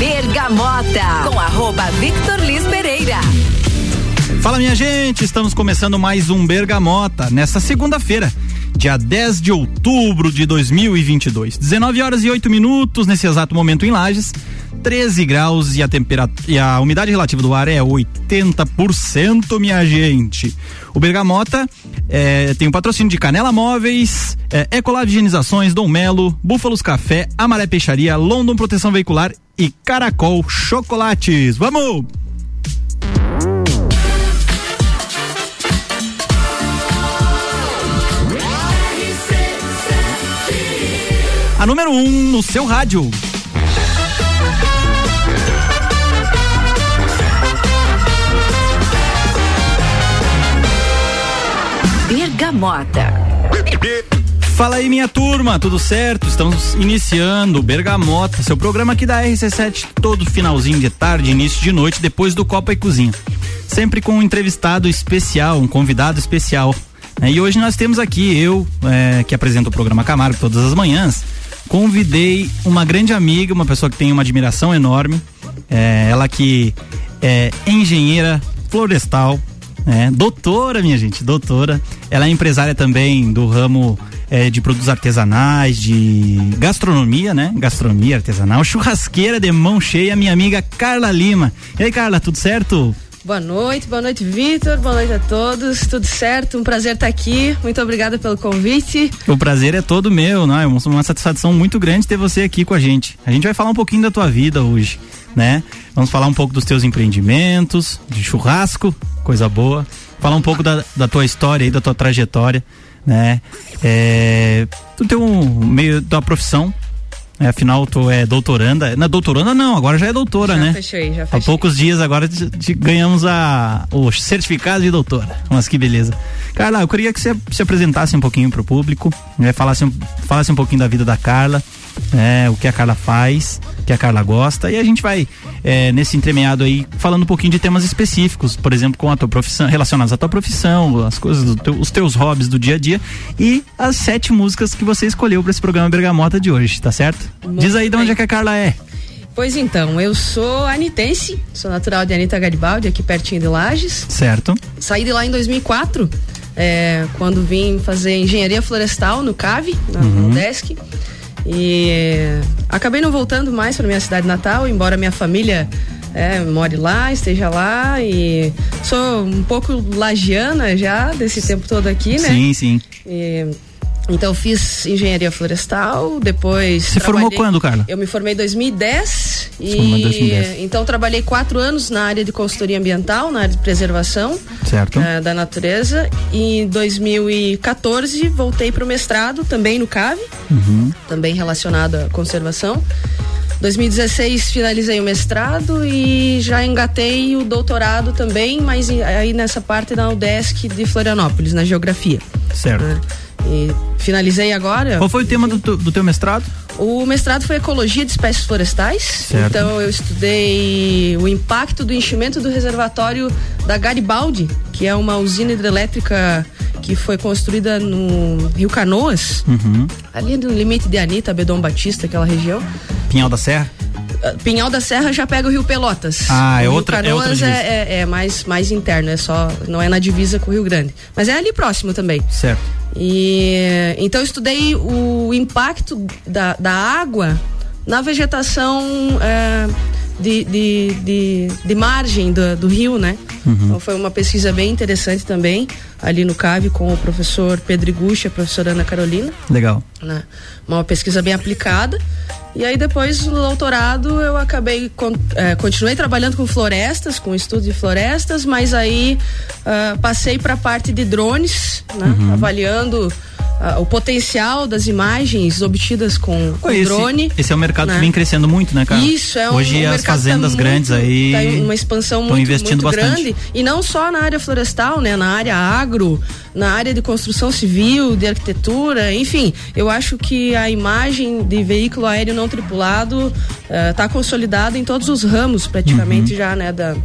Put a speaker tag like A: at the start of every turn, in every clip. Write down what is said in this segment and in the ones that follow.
A: Bergamota, com arroba Victor Liz Pereira.
B: Fala minha gente, estamos começando mais um Bergamota nesta segunda-feira, dia 10 de outubro de 2022. 19 horas e 8 minutos nesse exato momento em Lages. 13 graus e a temperatura e a umidade relativa do ar é 80%, minha gente. O Bergamota é, tem o um patrocínio de Canela Móveis, é, Ecolab Higienizações, Dom Melo, Búfalos Café, Amaré Peixaria, London Proteção Veicular e Caracol Chocolates. Vamos! A número 1 um no seu rádio.
A: Bergamota.
B: Fala aí, minha turma, tudo certo? Estamos iniciando o Bergamota, seu programa aqui da RC7, todo finalzinho de tarde, início de noite, depois do Copa e Cozinha. Sempre com um entrevistado especial, um convidado especial. É, e hoje nós temos aqui, eu, é, que apresento o programa Camargo todas as manhãs, convidei uma grande amiga, uma pessoa que tem uma admiração enorme. É, ela que é engenheira florestal, é, doutora, minha gente, doutora. Ela é empresária também do ramo é, de produtos artesanais, de gastronomia, né? Gastronomia artesanal, churrasqueira de mão cheia, minha amiga Carla Lima. E aí, Carla, tudo certo?
C: Boa noite, boa noite, Vitor. Boa noite a todos. Tudo certo? Um prazer estar aqui. Muito obrigada pelo convite.
B: O prazer é todo meu, não? É uma satisfação muito grande ter você aqui com a gente. A gente vai falar um pouquinho da tua vida hoje, né? Vamos falar um pouco dos teus empreendimentos, de churrasco, coisa boa. Falar um pouco da, da tua história e da tua trajetória, né? É, do teu meio da profissão, é, afinal, tu é doutoranda. Na doutoranda não, agora já é doutora,
C: já
B: né?
C: Fechei, já fechei.
B: Há poucos dias agora te, te ganhamos a, o certificado de doutora. Mas que beleza. Carla, eu queria que você se apresentasse um pouquinho pro público, né? Falasse, falasse um pouquinho da vida da Carla, né? O que a Carla faz, o que a Carla gosta. E a gente vai, é, nesse entremeado aí, falando um pouquinho de temas específicos, por exemplo, com a tua profissão, relacionados à tua profissão, as coisas, teu, os teus hobbies do dia a dia e as sete músicas que você escolheu para esse programa Bergamota de hoje, tá certo?
C: Muito
B: Diz aí de onde é que a Carla é.
C: Pois então, eu sou anitense, sou natural de Anitta Garibaldi, aqui pertinho de Lages.
B: Certo.
C: Saí de lá em 2004, é, quando vim fazer engenharia florestal no CAV, na
B: Uhum.
C: UDESC. E acabei não voltando mais para minha cidade natal, embora minha família é, more lá, esteja lá. E sou um pouco lagiana já desse tempo todo aqui, né?
B: Sim, sim.
C: E, então fiz engenharia florestal, depois.
B: Você formou quando, Carla?
C: Eu me formei em 2010 e
B: formou em 2010.
C: então trabalhei quatro anos na área de consultoria ambiental, na área de preservação
B: Certo.
C: eh, da natureza. E em 2014 voltei para o mestrado também no CAV,
B: Uhum.
C: também relacionado à conservação. 2016 finalizei o mestrado e já engatei o doutorado também, mas aí nessa parte da UDESC de Florianópolis, na geografia.
B: Certo.
C: né? E finalizei agora.
B: Qual foi o tema do, do teu mestrado?
C: O mestrado foi Ecologia de Espécies Florestais.
B: Certo.
C: Então eu estudei o impacto do enchimento do reservatório da Garibaldi, que é uma usina hidrelétrica que foi construída no Rio Canoas,
B: Uhum.
C: ali no limite de Anitta, Bedom Batista, aquela região.
B: Pinhal da Serra?
C: Ah, Pinhal da Serra já pega o Rio Pelotas.
B: Ah, é
C: O Rio
B: outra- é outra
C: Canoas
B: divisa.
C: é, é- é mais, mais interno, é só. Não é na divisa com o Rio Grande. Mas é ali próximo também.
B: Certo.
C: E então eu estudei o impacto da, da água na vegetação é, de, de, de, de margem do, do rio, né? Então foi uma pesquisa bem interessante também, ali no CAV com o professor Pedro Iguchi e a professora Ana Carolina
B: Legal.
C: né? Uma pesquisa bem aplicada. E aí depois no doutorado eu acabei eh, continuei trabalhando com florestas, com estudo de florestas, mas aí ah, passei para a parte de drones, né? avaliando ah, o potencial das imagens obtidas com, com
B: esse,
C: drone.
B: esse é um mercado
C: né?
B: que vem crescendo muito, né, cara?
C: Isso, é um,
B: Hoje
C: um
B: as fazendas
C: tá
B: grandes
C: muito-
B: aí
C: tá uma expansão muito,
B: investindo
C: muito
B: bastante.
C: grande e não só na área florestal, né, na área agro, na área de construção civil, de arquitetura, enfim, eu acho que a imagem de veículo aéreo não tripulado está consolidada em todos os ramos
B: Uhum.
C: praticamente já, né, da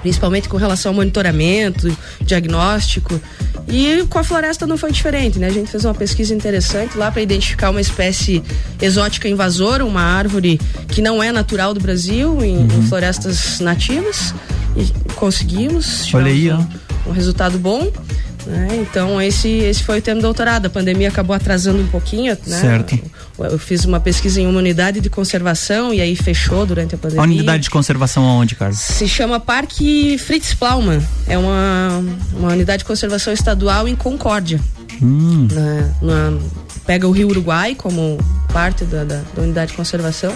C: principalmente com relação ao monitoramento, diagnóstico. E com a floresta não foi diferente, né? A gente fez uma pesquisa interessante lá para identificar uma espécie exótica invasora, uma árvore que não é natural do Brasil, em, uhum. em florestas nativas. E conseguimos.
B: Olha aí, ó.
C: Um, um resultado bom. Né? Então esse esse foi o tema do doutorado. A pandemia acabou atrasando um pouquinho, né?
B: Certo.
C: Eu, fiz uma pesquisa em uma unidade de conservação e aí fechou durante a pandemia.
B: A unidade de conservação aonde, Carlos?
C: Se chama Parque Fritz Plaumann. É uma, uma unidade de conservação estadual em Concórdia.
B: Hum.
C: Na, na, pega o Rio Uruguai como parte da, da, da unidade de conservação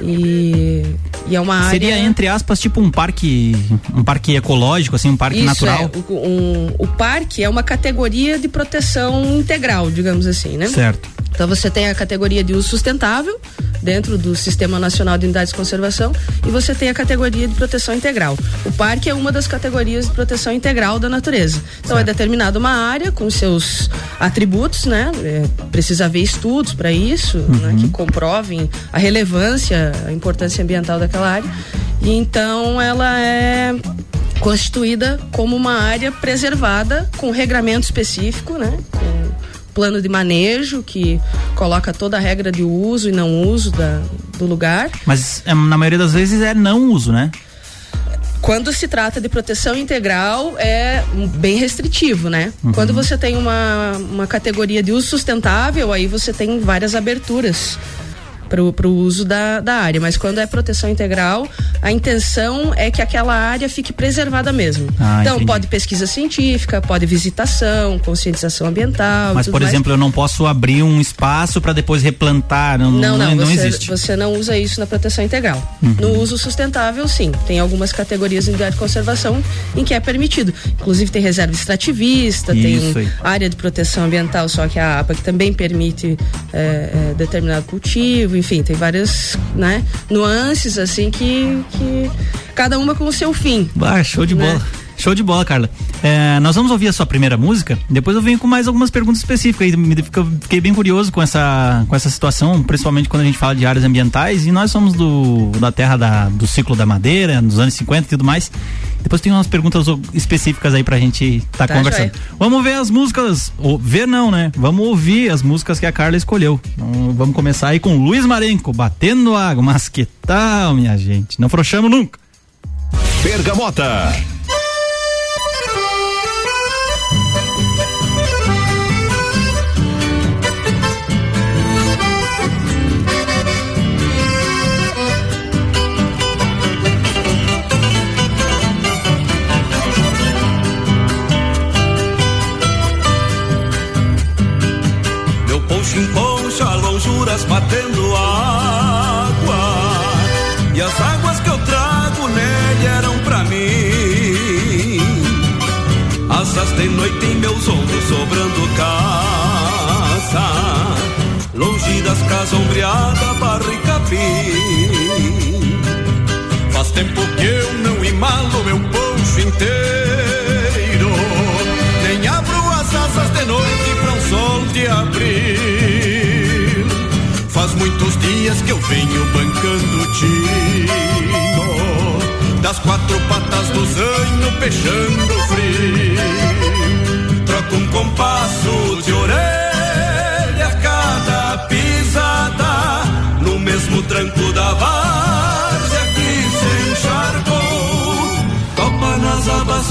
C: e, e é uma área.
B: Seria, entre aspas, tipo um parque. Um parque ecológico, assim, um parque
C: Isso,
B: natural.
C: É, um, o parque é uma categoria de proteção integral, digamos assim, né?
B: Certo.
C: Então você tem a categoria de uso sustentável dentro do Sistema Nacional de Unidades de Conservação e você tem a categoria de proteção integral. O parque é uma das categorias de proteção integral da natureza. Então é certo. é determinada uma área com seus atributos, né? É, precisa haver estudos para isso, uhum. né? que comprovem a relevância, a importância ambiental daquela área. E então ela é constituída como uma área preservada com regramento específico, né? Com plano de manejo que coloca toda a regra de uso e não uso da, do lugar.
B: Mas é, na maioria das vezes é não uso, né?
C: Quando se trata de proteção integral, é bem restritivo, né? Uhum. Quando você tem uma, uma categoria de uso sustentável, aí você tem várias aberturas para o uso da, da área. Mas quando é proteção integral, a intenção é que aquela área fique preservada mesmo. Ah, então, entendi. pode pesquisa científica, pode visitação, conscientização ambiental.
B: Mas, por mais. exemplo, eu não posso abrir um espaço para depois replantar. Não,
C: não,
B: não,
C: não,
B: você,
C: existe. Você não usa isso na proteção integral. Uhum. No uso sustentável, sim. Tem algumas categorias de conservação em que é permitido. Inclusive, tem reserva extrativista, isso tem aí. área de proteção ambiental, só que a APA que também permite é, é, determinado cultivo enfim, tem várias, né, nuances assim que, que cada uma com o seu fim.
B: Ah, show de né? bola. Show de bola, Carla. É, nós vamos ouvir a sua primeira música, depois eu venho com mais algumas perguntas específicas. Fiquei bem curioso com essa, com essa situação, principalmente quando a gente fala de áreas ambientais, e nós somos do, da terra da, do ciclo da madeira, nos anos 50 e tudo mais. Depois tem umas perguntas específicas aí pra gente estar tá tá, conversando. Joia. Vamos ver as músicas, ou ver não, né? Vamos ouvir as músicas que a Carla escolheu. Então, vamos começar aí com Luiz Marenco, Batendo Água. Mas que tal, minha gente? Não frouxamos nunca.
D: Bergamota. Poncha, lonjuras batendo água. E as águas que eu trago nele eram pra mim. Asas de noite em meus ombros sobrando casa. Longe das casas ombreadas, barro e capim. Faz tempo que eu não imalo meu poncho inteiro. Nem abro as asas de noite pra um sol de abril. Faz muitos dias que eu venho bancando tino Das quatro patas do zanho peixando frio Troco um compasso de orelha a cada pisada No mesmo tranco da várzea que se encharcou Topa nas abas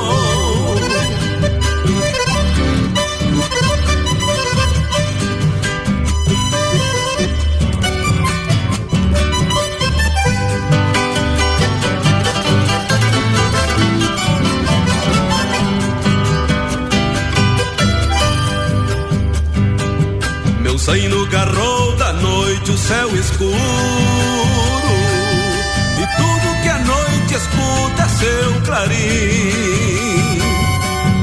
D: Saindo no garrou da noite o céu escuro. E tudo que a noite escuta é seu clarim.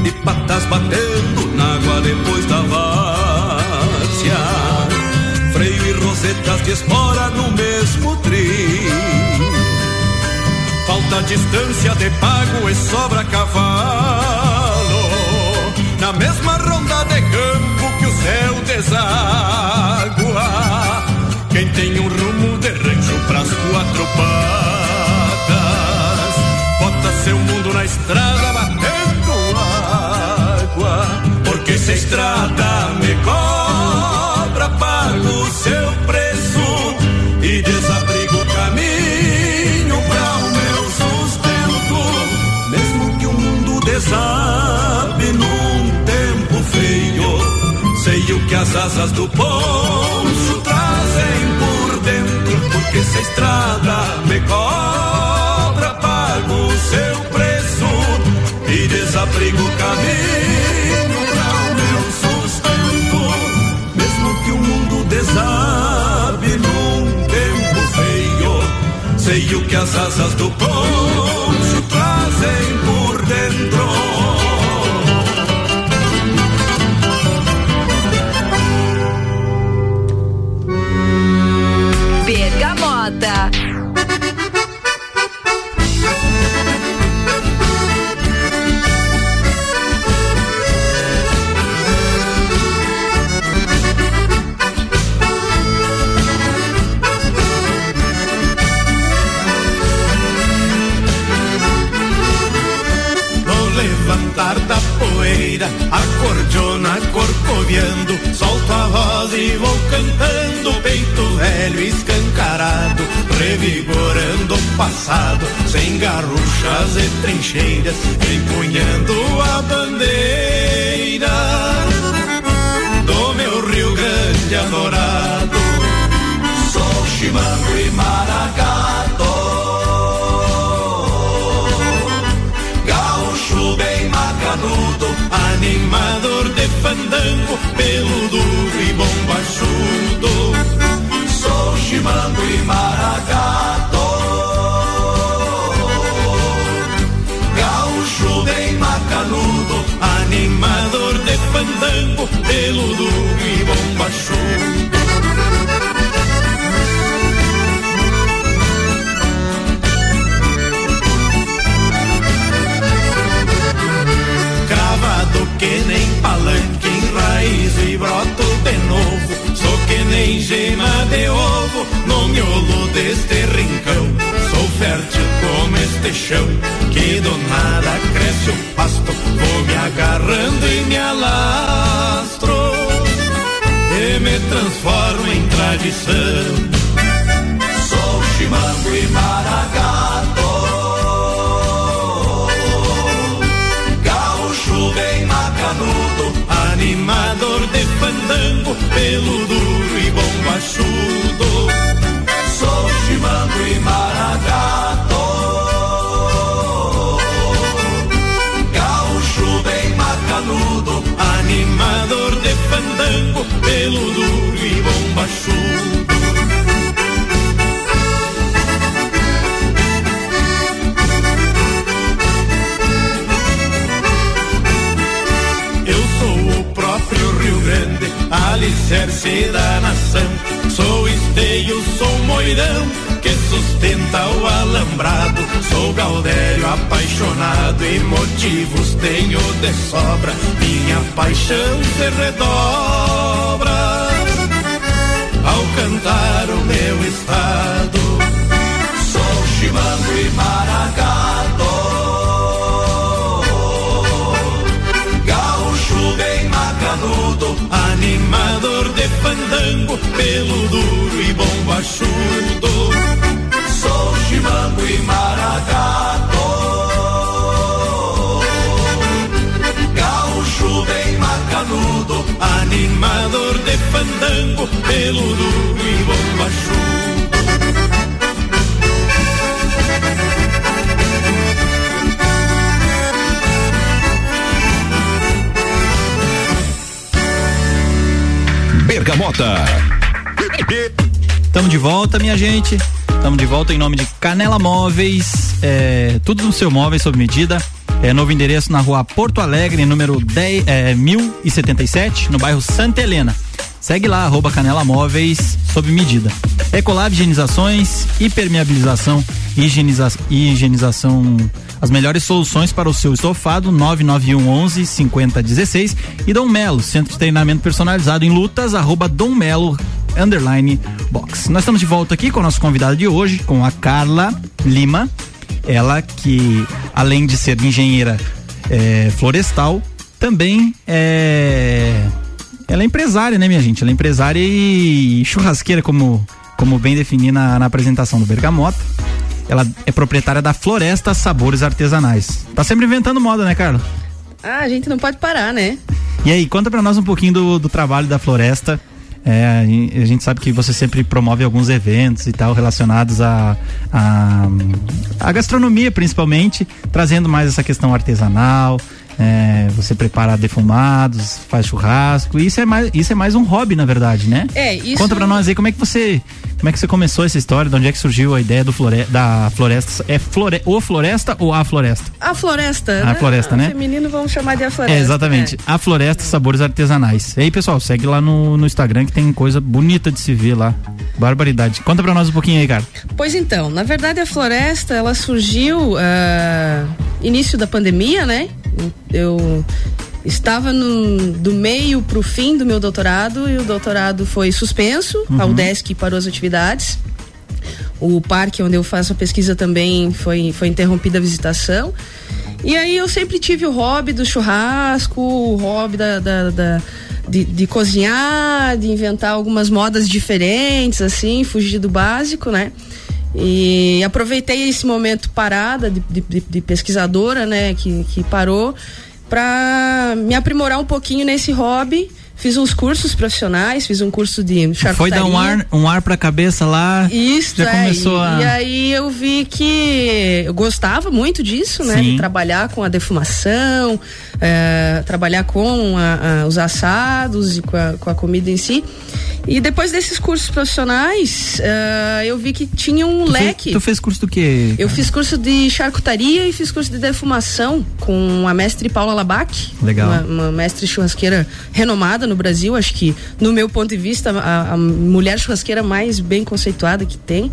D: E patas batendo na água depois da várzea. Freio e rosetas de espora no mesmo trim. Falta distância de pago e sobra cavalo. Deságua. Quem tem um rumo de rancho pras quatro patas, bota seu mundo na estrada batendo água. Porque se a estrada me cobra, pago seu preço e desabrigo que as asas do poncho trazem por dentro. Porque se a estrada me cobra, pago o seu preço e desabrigo o caminho para o meu sustento. Mesmo que o mundo desabe num tempo feio, sei o que as asas do poncho
E: do nada cresce o pasto. Vou me agarrando e me alastro, e me transformo em tradição. Sou chimango e maragato. Gaúcho bem macanudo, animador de fandango, pelo duro e bombachudo. Sou chimango e maragato. Animador de fandango, pelo duro e bombachudo. Eu sou o próprio Rio Grande, alicerce da nação. Sou esteio, sou moirão, que sustenta o alambrado. Sou gaudério apaixonado e motivos tenho de sobra. Minha paixão se redobra ao cantar o meu estado. Sou chimango e maragato. Gaúcho bem macanudo, animador de fandango, pelo duro e bombachudo. Chimango e maragato. Gaúcho bem macanudo, animador de fandango, pelo duro e bombachudo.
F: Bergamota.
B: Estamos de volta, minha gente. Estamos de volta em nome de Canela Móveis. É, tudo no seu móvel sob medida. É, novo endereço na rua Porto Alegre, número 10, é, 1077, no bairro Santa Helena. Segue lá, arroba Canela Móveis, sob medida. Ecolab Higienizações, hipermeabilização e higieniza higienização. As melhores soluções para o seu estofado, 991 11 5016 e Dom Melo, centro de treinamento personalizado em lutas, arroba Dom Melo, underline box. Nós estamos de volta aqui com o nosso convidado de hoje, com a Carla Lima, ela que além de ser engenheira é, florestal, também é ela é empresária, né, minha gente? Ela é empresária e churrasqueira, como, como bem defini na, na apresentação do Bergamota. Ela é proprietária da Floresta Sabores Artesanais. Tá sempre inventando moda, né, Carla?
C: Ah, a gente não pode parar, né?
B: E aí, conta pra nós um pouquinho do, do trabalho da Floresta. É, a gente sabe que você sempre promove alguns eventos e tal relacionados à a, a, a, gastronomia, principalmente, trazendo mais essa questão artesanal, é, você prepara defumados, faz churrasco. Isso é mais, isso é mais um hobby, na verdade, né?
C: É, isso.
B: Conta pra nós aí como é que você. Como é que você começou essa história? De onde é que surgiu a ideia do flore, da floresta? É flore, o floresta ou a floresta?
C: A floresta.
B: A né? floresta, né?
C: Feminino vamos chamar de a floresta.
B: É, exatamente. A floresta sabores artesanais. E aí, pessoal, segue lá no, no Instagram que tem coisa bonita de se ver lá. Barbaridade. Conta pra nós um pouquinho aí, cara.
C: Pois então, na verdade a floresta ela surgiu uh, início da pandemia, né? Eu estava no, do meio para o fim do meu doutorado e o doutorado foi suspenso, uhum. a UDESC parou as atividades. O parque onde eu faço a pesquisa também foi, foi interrompida a visitação. E aí eu sempre tive o hobby do churrasco, o hobby da, da, da de, de, cozinhar, de inventar algumas modas diferentes, assim, fugir do básico, né? E aproveitei esse momento parada de, de, de pesquisadora, né, que, que parou, para me aprimorar um pouquinho nesse hobby Fiz uns cursos profissionais, fiz um curso de charcutaria.
B: Foi dar um ar, um ar pra cabeça lá.
C: Isso,
B: já
C: é,
B: começou
C: e,
B: a...
C: e aí eu vi que eu gostava muito disso, né?
B: Sim.
C: De trabalhar com a defumação, é, trabalhar com a, a, os assados e com a, com a comida em si. E depois desses cursos profissionais, uh, eu vi que tinha um
B: tu
C: leque.
B: Fez, tu fez curso do quê?
C: Eu fiz curso de charcutaria e fiz curso de defumação com a mestre Paula Labac.
B: Legal.
C: Uma, uma mestre churrasqueira renomada no Brasil. Acho que, no meu ponto de vista, a mulher churrasqueira mais bem conceituada que tem.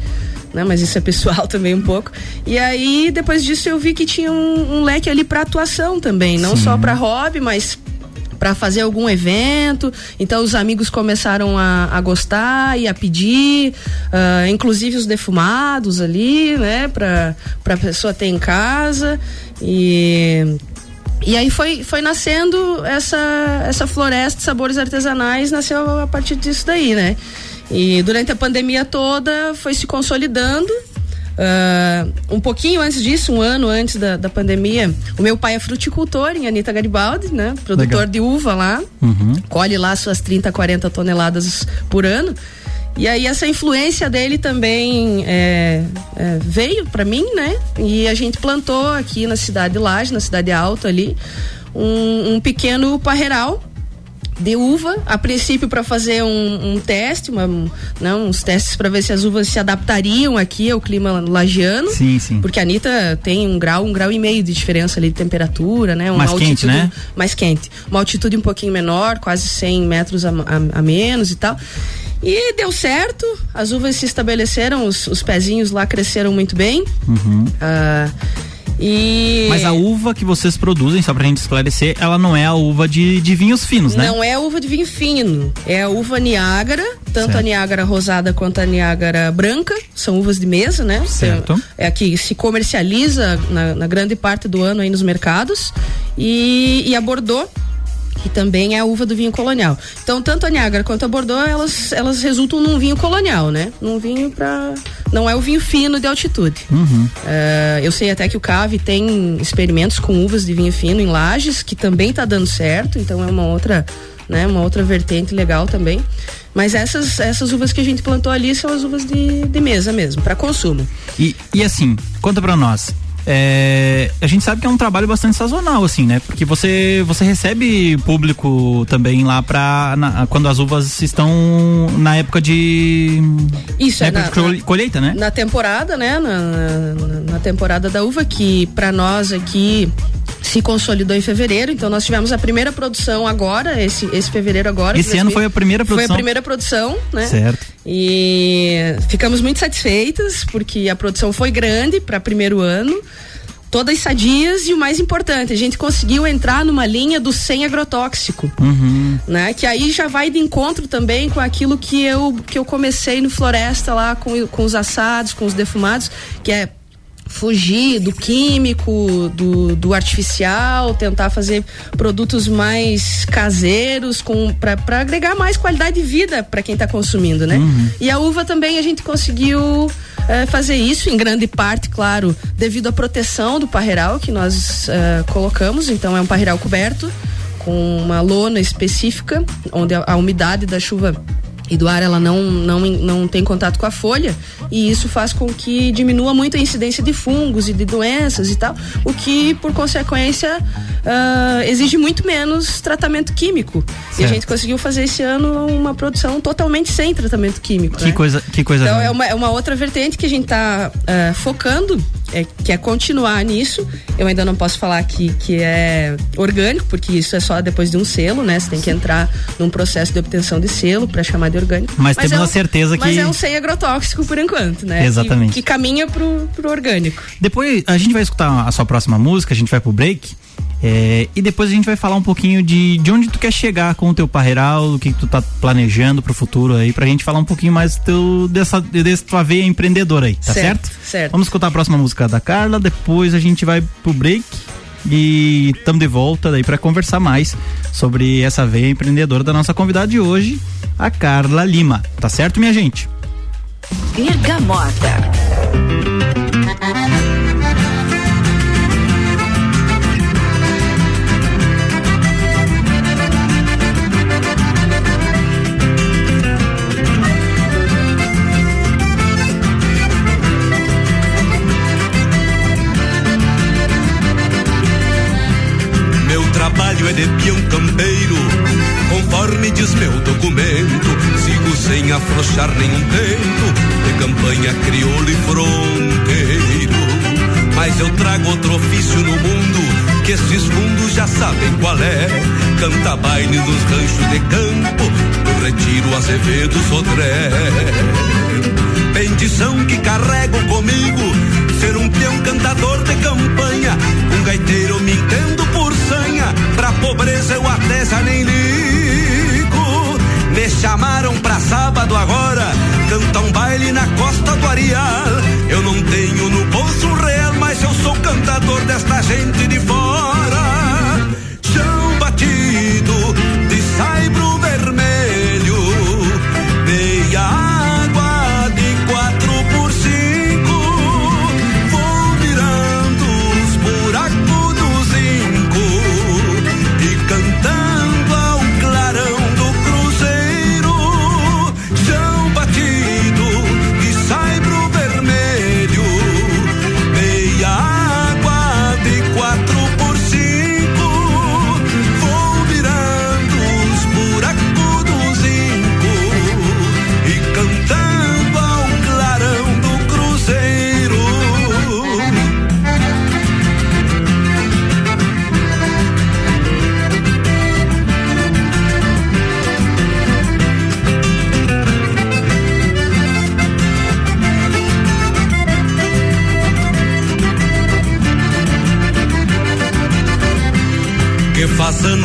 C: Né? Mas isso é pessoal também um pouco. E aí, depois disso, eu vi que tinha um, um leque ali para atuação também. Não
B: Sim.
C: só para hobby, mas para fazer algum evento. Então os amigos começaram a, a gostar e a pedir, uh, inclusive os defumados ali, né, para para pessoa ter em casa e e aí foi, foi nascendo essa, essa floresta de sabores artesanais, nasceu a partir disso daí, né? E durante a pandemia toda foi se consolidando Uh, um pouquinho antes disso, um ano antes da, da pandemia, o meu pai é fruticultor em Anitta Garibaldi, né? Produtor
B: Legal.
C: de uva lá.
B: Uhum.
C: Colhe lá suas 30, 40 toneladas por ano. E aí essa influência dele também é, é, veio para mim, né? E a gente plantou aqui na cidade de Laje, na cidade alta ali, um, um pequeno parreiral de uva, a princípio para fazer um, um teste, uma, não, uns testes para ver se as uvas se adaptariam aqui ao clima lagiano.
B: Sim, sim.
C: Porque a Anitta tem um grau, um grau e meio de diferença ali de temperatura, né? Uma
B: Mais quente,
C: altitude
B: né?
C: mais quente. Uma altitude um pouquinho menor, quase 100 metros a, a, a menos e tal. E deu certo, as uvas se estabeleceram, os, os pezinhos lá cresceram muito bem.
B: Uhum.
C: Ah, e
B: Mas a uva que vocês produzem, só pra gente esclarecer, ela não é a uva de, de vinhos finos, né?
C: Não é uva de vinho fino, é a uva Niágara, tanto
B: Certo.
C: a Niágara rosada quanto a Niágara branca, são uvas de mesa, né?
B: Certo.
C: É a que se comercializa na, na grande parte do ano aí nos mercados. E, e a Bordeaux, que também é a uva do vinho colonial. Então, tanto a Niágara quanto a Bordeaux, elas, elas resultam num vinho colonial, né? Num vinho para Não é o vinho fino de altitude.
B: Uhum.
C: É, eu sei até que o Cave tem experimentos com uvas de vinho fino em lajes, que também tá dando certo, então é uma outra, né, uma outra vertente legal também. Mas essas, essas uvas que a gente plantou ali são as uvas de, de mesa mesmo, para consumo.
B: E, e assim, conta pra nós. É, a gente sabe que é um trabalho bastante sazonal, assim, né? Porque você, você recebe público também lá pra. na- quando as uvas estão na época de.
C: Isso,
B: na
C: é
B: época
C: na-
B: de colheita, né?
C: Na temporada, né? Na, na, na temporada da uva, que para nós aqui se consolidou em fevereiro, então nós tivemos a primeira produção agora, esse, esse fevereiro agora.
B: Esse ano foi a primeira produção.
C: Foi a primeira produção, né?
B: Certo.
C: E ficamos muito satisfeitas porque a produção foi grande para primeiro ano todas sadias e o mais importante, a gente conseguiu entrar numa linha do sem agrotóxico,
B: uhum.
C: né? Que aí já vai de encontro também com aquilo que eu que eu comecei no Floresta lá com, com os assados, com os defumados, que é fugir do químico, do, do artificial, tentar fazer produtos mais caseiros com para agregar mais qualidade de vida para quem está consumindo, né?
B: Uhum.
C: E a uva também a gente conseguiu é, fazer isso em grande parte, claro, devido à proteção do parreiral que nós é, colocamos. Então é um parreiral coberto com uma lona específica onde a, a umidade da chuva e do ar ela não, não, não tem contato com a folha e isso faz com que diminua muito a incidência de fungos e de doenças e tal, o que por consequência uh, exige muito menos tratamento químico. Certo. E a gente conseguiu fazer esse ano uma produção totalmente sem tratamento químico.
B: Que
C: né?
B: coisa, que coisa.
C: Então é uma, é uma outra vertente que a gente está uh, ah, focando, é, que é continuar nisso. Eu ainda não posso falar que, que é orgânico, porque isso é só depois de um selo, né? Você tem que entrar num processo de obtenção de selo para chamar de orgânico.
B: Mas, mas temos é um, a certeza que.
C: Mas é um sem agrotóxico por enquanto, né?
B: Exatamente.
C: Que, que caminha pro, pro orgânico.
B: Depois a gente vai escutar a sua próxima música, a gente vai pro break. É, e depois a gente vai falar um pouquinho de, de onde tu quer chegar com o teu parreiral, o que, que tu tá planejando pro futuro aí, pra gente falar um pouquinho mais teu, dessa, dessa tua veia empreendedora aí, tá certo?
C: Certo. certo.
B: Vamos escutar a próxima música da Carla, depois a gente vai pro break e estamos de volta daí para conversar mais sobre essa veia empreendedora da nossa convidada de hoje, a Carla Lima. Tá certo, minha gente?
A: Bergamota.
D: É de peão campeiro, conforme diz meu documento. Sigo sem afrouxar nenhum tento, de campanha crioulo e fronteiro. Mas eu trago outro ofício no mundo, que esses fundos já sabem qual é. Canta baile nos ranchos de campo, do retiro Azevedo Sodré. Bendição que carrego comigo, ser um peão cantador de campanha, um gaiteiro me entendo por sanha, pra pobreza eu até já nem ligo. Me chamaram pra sábado agora, cantar um baile na costa do Arial. Eu não tenho no bolso real, mas eu sou cantador desta gente de fora.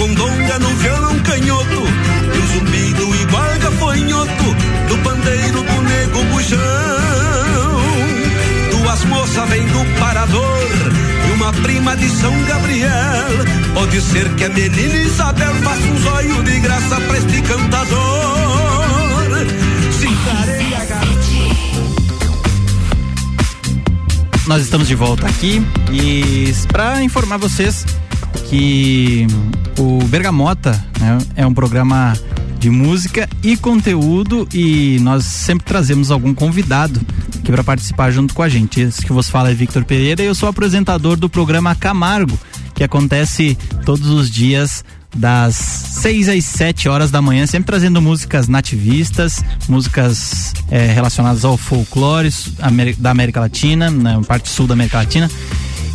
D: Condonga no violão canhoto, e o zumbido igual gafanhoto, do pandeiro do nego bujão. Duas moças vêm do parador, e uma prima de São Gabriel. Pode ser que a menina Isabel faça um zóio de graça pra este cantador. Cintarei a
B: Nós estamos de volta aqui e para informar vocês que o Bergamota né, é um programa de música e conteúdo e nós sempre trazemos algum convidado aqui para participar junto com a gente. Esse que vos fala é Victor Pereira e eu sou apresentador do programa Camargo, que acontece todos os dias das 6 às 7 horas da manhã, sempre trazendo músicas nativistas, músicas é, relacionadas ao folclore da América Latina, na né, parte sul da América Latina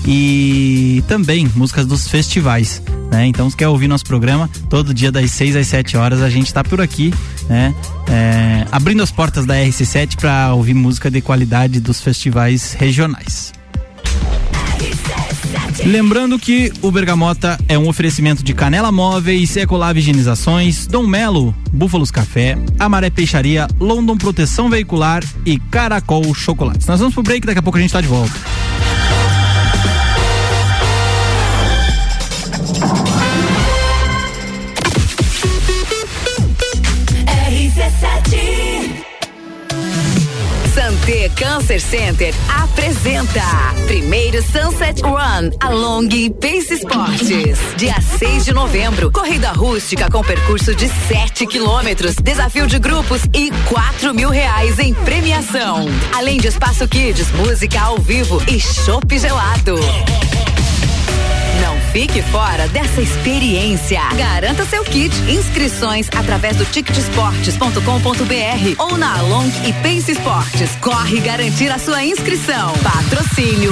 B: e também músicas dos festivais. Né? Então, se quer ouvir nosso programa, todo dia das 6 às 7 horas a gente está por aqui, né? É, abrindo as portas da RC7 para ouvir música de qualidade dos festivais regionais. Lembrando que o Bergamota é um oferecimento de Canela Móveis, Ecolave Higienizações, Dom Melo, Búfalos Café, Amaré Peixaria, London Proteção Veicular e Caracol Chocolates. Nós vamos pro break, daqui a pouco a gente está de volta.
A: Cancer Center apresenta primeiro Sunset Run Along Pace Esportes. Dia 6 de novembro, corrida rústica com percurso de 7 quilômetros, desafio de grupos e 4 mil reais em premiação. Além de espaço kids, música ao vivo e chopp gelado. Fique fora dessa experiência. Garanta seu kit. Inscrições através do ticketsportes.com.br ou na Along e Pace Esportes. Corre garantir a sua inscrição. Patrocínio.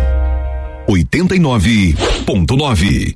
G: 89.9.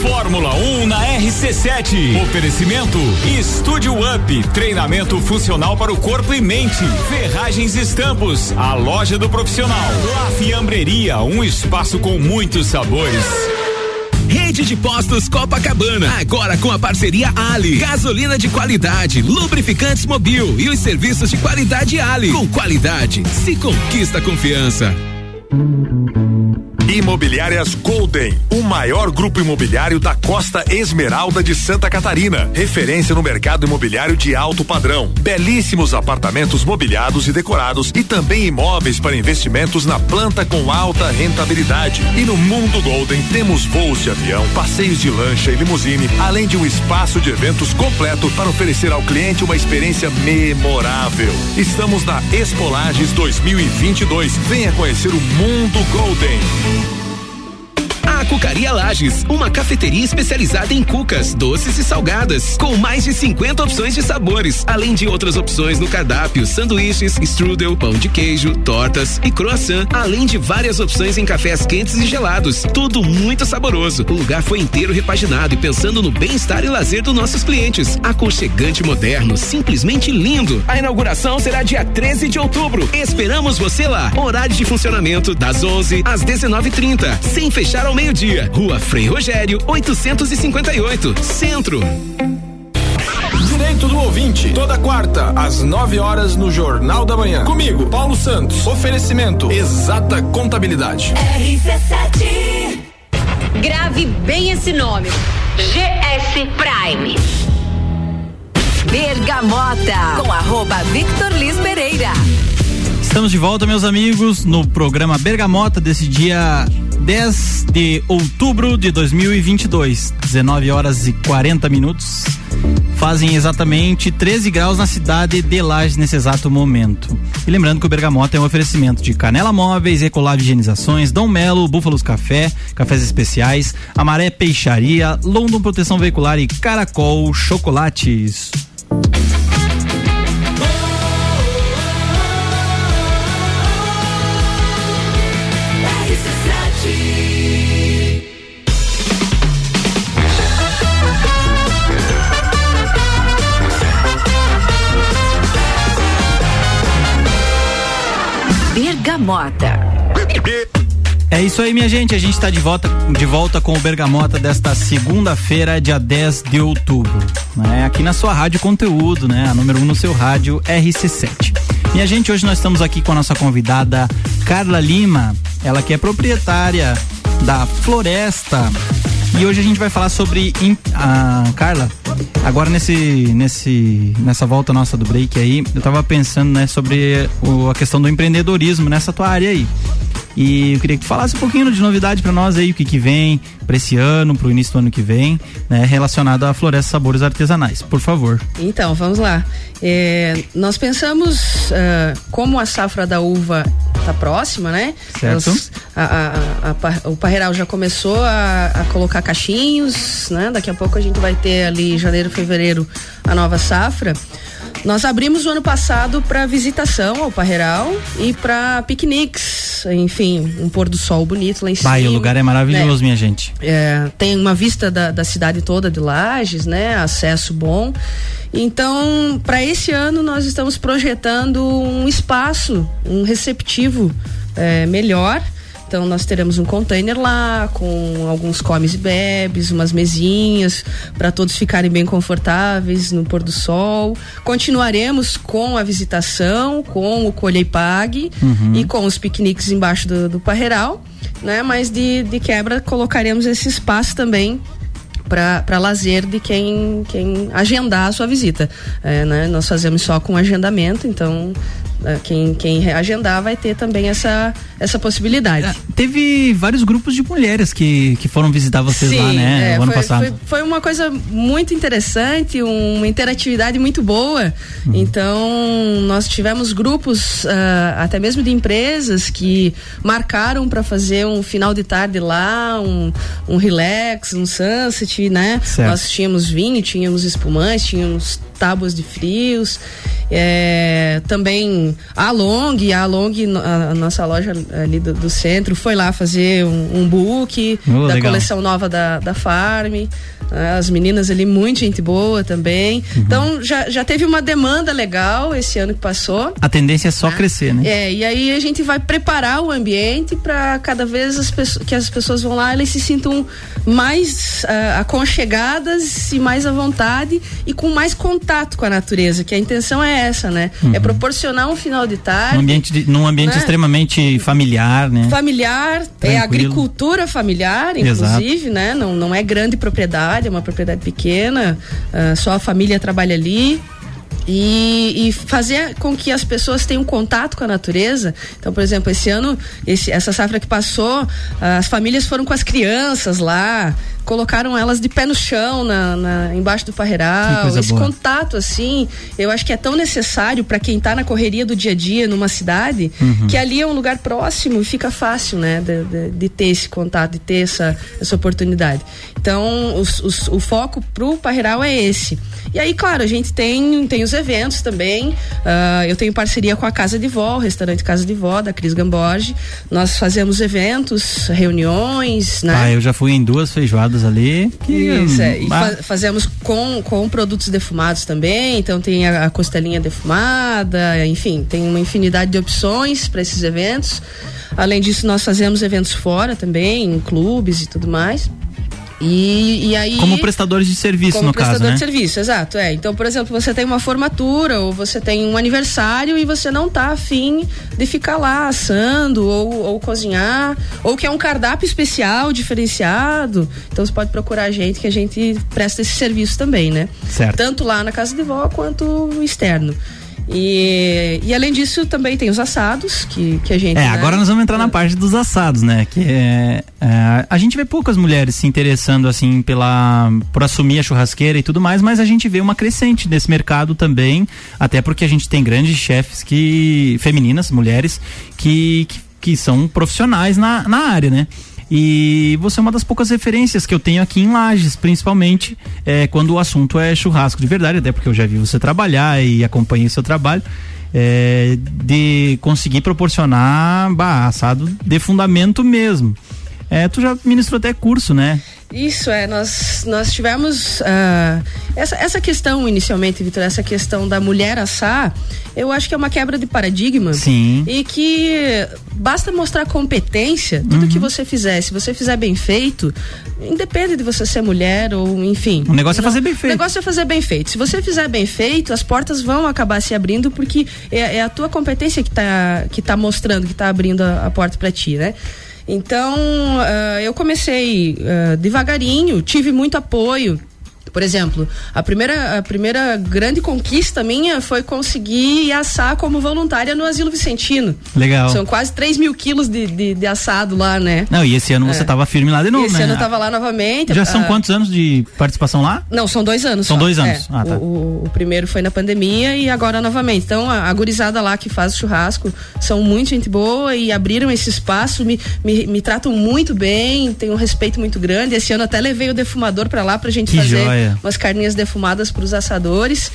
H: Fórmula 1 um na RC7. Oferecimento Estúdio Up, treinamento funcional para o corpo e mente. Ferragens Estampos, a loja do profissional. La Fiambreria, um espaço com muitos sabores.
D: Rede de Postos Copacabana, agora com a parceria Ali. Gasolina de qualidade, lubrificantes mobil e os serviços de qualidade Ali. Com qualidade, se conquista confiança.
F: Imobiliárias Golden, o maior grupo imobiliário da Costa Esmeralda de Santa Catarina. Referência no mercado imobiliário de alto padrão. Belíssimos apartamentos mobiliados e decorados e também imóveis para investimentos na planta com alta rentabilidade. E no Mundo Golden temos voos de avião, passeios de lancha e limusine, além de um espaço de eventos completo para oferecer ao cliente uma experiência memorável. Estamos na Expolages 2022. Venha conhecer o Mundo Golden.
D: A Cucaria Lages, uma cafeteria especializada em cucas, doces e salgadas, com mais de 50 opções de sabores, além de outras opções no cardápio, sanduíches, strudel, pão de queijo, tortas e croissant, além de várias opções em cafés quentes e gelados. Tudo muito saboroso. O lugar foi inteiro repaginado e pensando no bem-estar e lazer dos nossos clientes. Aconchegante moderno, simplesmente lindo. A inauguração será dia 13 de outubro. Esperamos você lá. Horário de funcionamento das 11 às 19:30, sem fechar ao meio-dia. Rua Frei Rogério, 858, Centro.
H: Direito do ouvinte, toda quarta, às 9 horas, no Jornal da Manhã. Comigo, Paulo Santos. Oferecimento: Exata Contabilidade.
A: RC7. Grave bem esse nome. GS Prime. Bergamota. Com arroba Victor Liz Pereira.
B: Estamos de volta, meus amigos, no programa Bergamota desse dia 10 de outubro de 2022, 19 horas e 40 minutos. Fazem exatamente 13 graus na cidade de Lages nesse exato momento. E lembrando que o Bergamota é um oferecimento de Canela Móveis, Ecolab Higienizações, Dom Melo, Búfalos Café, Cafés Especiais, Amaré Peixaria, London Proteção Veicular e Caracol Chocolates.
A: Bergamota.
B: É isso aí, minha gente. A gente está de volta, de volta com o Bergamota desta segunda-feira, dia 10 de outubro. Né? Aqui na sua rádio conteúdo, né? A número 1 um no seu rádio RC7. Minha gente, hoje nós estamos aqui com a nossa convidada Carla Lima, ela que é proprietária da Floresta. E hoje a gente vai falar sobre a Carla. Agora nesse nesse nessa volta nossa do break aí, eu tava pensando, né, sobre o, a questão do empreendedorismo nessa tua área aí. E eu queria que tu falasse um pouquinho de novidade para nós aí, o que que vem para esse ano, para o início do ano que vem, né, relacionado à Floresta Sabores Artesanais, por favor.
C: Então, vamos lá. É, nós pensamos, uh, como a safra da uva está próxima, né?
B: Certo.
C: Nós, a, a, o Parreiral já começou a, colocar cachinhos, né? Daqui a pouco a gente vai ter ali, janeiro, fevereiro, a nova safra. Nós abrimos o ano passado para visitação ao Parreiral e para piqueniques, enfim, um pôr do sol bonito lá em cima.
B: O lugar é maravilhoso,
C: né?
B: minha gente.
C: É, tem uma vista da, da cidade toda de Lages, né? Acesso bom. Então, para esse ano nós estamos projetando um espaço, um receptivo é, melhor então nós teremos um container lá com alguns comes e bebes, umas mesinhas para todos ficarem bem confortáveis no pôr do sol. Continuaremos com a visitação, com o colhe e pague uhum. e com os piqueniques embaixo do, do parreiral, né? Mas de, de quebra colocaremos esse espaço também para lazer de quem, quem agendar a sua visita. É, né? Nós fazemos só com agendamento, então quem, quem agendar vai ter também essa, essa possibilidade. É,
B: teve vários grupos de mulheres que, que foram visitar vocês
C: Sim,
B: lá, né?
C: É,
B: o ano
C: foi,
B: passado.
C: Foi, foi, uma coisa muito interessante, uma interatividade muito boa. Uhum. Então, nós tivemos grupos, uh, até mesmo de empresas, que marcaram para fazer um final de tarde lá, um, um relax, um sunset, né?
B: Certo.
C: Nós tínhamos vinho, tínhamos espumantes, tínhamos tábuas de frios. É, também a Long, a Long, a, nossa loja ali do, do, centro, foi lá fazer um, um book
B: Oh,
C: da
B: legal.
C: coleção nova da, da Farm. As meninas ali, muito gente boa também.
B: Uhum.
C: Então já, já teve uma demanda legal esse ano que passou.
B: A tendência é só crescer, né?
C: É, e aí a gente vai preparar o ambiente para cada vez as pessoas, que as pessoas vão lá, elas se sintam mais ah, aconchegadas e mais à vontade e com mais contato com a natureza, que a intenção é essa, né? É proporcionar um final de tarde.
B: Num ambiente, de- num ambiente
C: né?
B: extremamente familiar, né?
C: Familiar, é
B: Tranquilo.
C: agricultura familiar,
B: Exato.
C: inclusive, né? Não, não é grande propriedade, é uma propriedade pequena, ah, só a família trabalha ali. E, e fazer com que as pessoas tenham contato com a natureza. Então, por exemplo, esse ano, esse- essa safra que passou, as famílias foram com as crianças lá, colocaram elas de pé no chão, na, na- embaixo do
B: coisa
C: Esse
B: boa.
C: contato, assim, eu acho que é tão necessário para quem está na correria do dia a dia numa cidade,
B: Uhum.
C: que ali é um lugar próximo e fica fácil, né, de, de- de ter esse contato, de ter essa, essa oportunidade. Então, os- os- o foco pro Parreiral é esse. E aí, claro, a gente tem, tem os eventos também. Ah, eu tenho parceria com a Casa de Vó, o restaurante Casa de Vó, da Cris Gamborge. Nós fazemos eventos, reuniões, né?
B: Ah, eu já fui em duas feijoadas ali. Que,
C: Isso, é. E fa- fazemos com, com produtos defumados também. Então tem a, a costelinha defumada, enfim, tem uma infinidade de opções para esses eventos. Além disso, nós fazemos eventos fora também, em clubes e tudo mais. E, e aí.
B: Como prestadores de serviço,
C: Como
B: no caso,
C: prestador
B: né?
C: de serviço, exato. É. Então, por exemplo, você tem uma formatura ou você tem um aniversário e você não tá afim de ficar lá assando ou, ou cozinhar, ou que é um cardápio especial, diferenciado. Então você pode procurar a gente que a gente presta esse serviço também, né?
B: Certo.
C: Tanto lá na casa de vó quanto externo. E, e além disso, também tem os assados que, que a gente.
B: É,
C: né?
B: agora nós vamos entrar na parte dos assados, né? Que é, é, a gente vê poucas mulheres se interessando assim pela por assumir a churrasqueira e tudo mais, mas a gente vê uma crescente desse mercado também, até porque a gente tem grandes chefes que femininas, mulheres que, que, que são profissionais na, na área, né? E você é uma das poucas referências que eu tenho aqui em Lages, principalmente é, quando o assunto é churrasco de verdade, até porque eu já vi você trabalhar e acompanhei seu trabalho. é, de conseguir proporcionar bah, assado de fundamento mesmo. É, tu já ministrou até curso, né?
C: Isso é, nós, nós tivemos ah, essa, essa questão inicialmente, Vitor, essa questão da mulher assar, eu acho que é uma quebra de paradigma.
B: Sim.
C: E que basta mostrar competência, tudo
B: Uhum.
C: que você fizer, se você fizer bem feito, independe de você ser mulher ou enfim.
B: O negócio é fazer bem feito.
C: O negócio é fazer bem feito. Se você fizer bem feito, as portas vão acabar se abrindo porque é, é a tua competência que tá, que tá mostrando, que tá abrindo a, a porta para ti, né? Então, ah, eu comecei ah, devagarinho, tive muito apoio. Por exemplo, a primeira, a primeira grande conquista minha foi conseguir assar como voluntária no Asilo Vicentino.
B: Legal.
C: São quase 3 mil quilos de, de, de assado lá, né?
B: Não, e esse ano você
C: É.
B: estava firme lá de novo,
C: Esse
B: né?
C: ano eu tava lá novamente.
B: Já são
C: ah,
B: quantos anos de participação lá?
C: não, são dois anos.
B: São
C: só.
B: dois anos.
C: É,
B: Ah, tá.
C: o, o- primeiro foi na pandemia e agora novamente. Então, a, a gurizada lá que faz o churrasco são muito gente boa e abriram esse espaço, me, me, me tratam muito bem, tem um respeito muito grande. Esse ano até levei o defumador pra lá pra gente
B: Que
C: fazer
B: joia.
C: Umas carninhas defumadas pros assadores.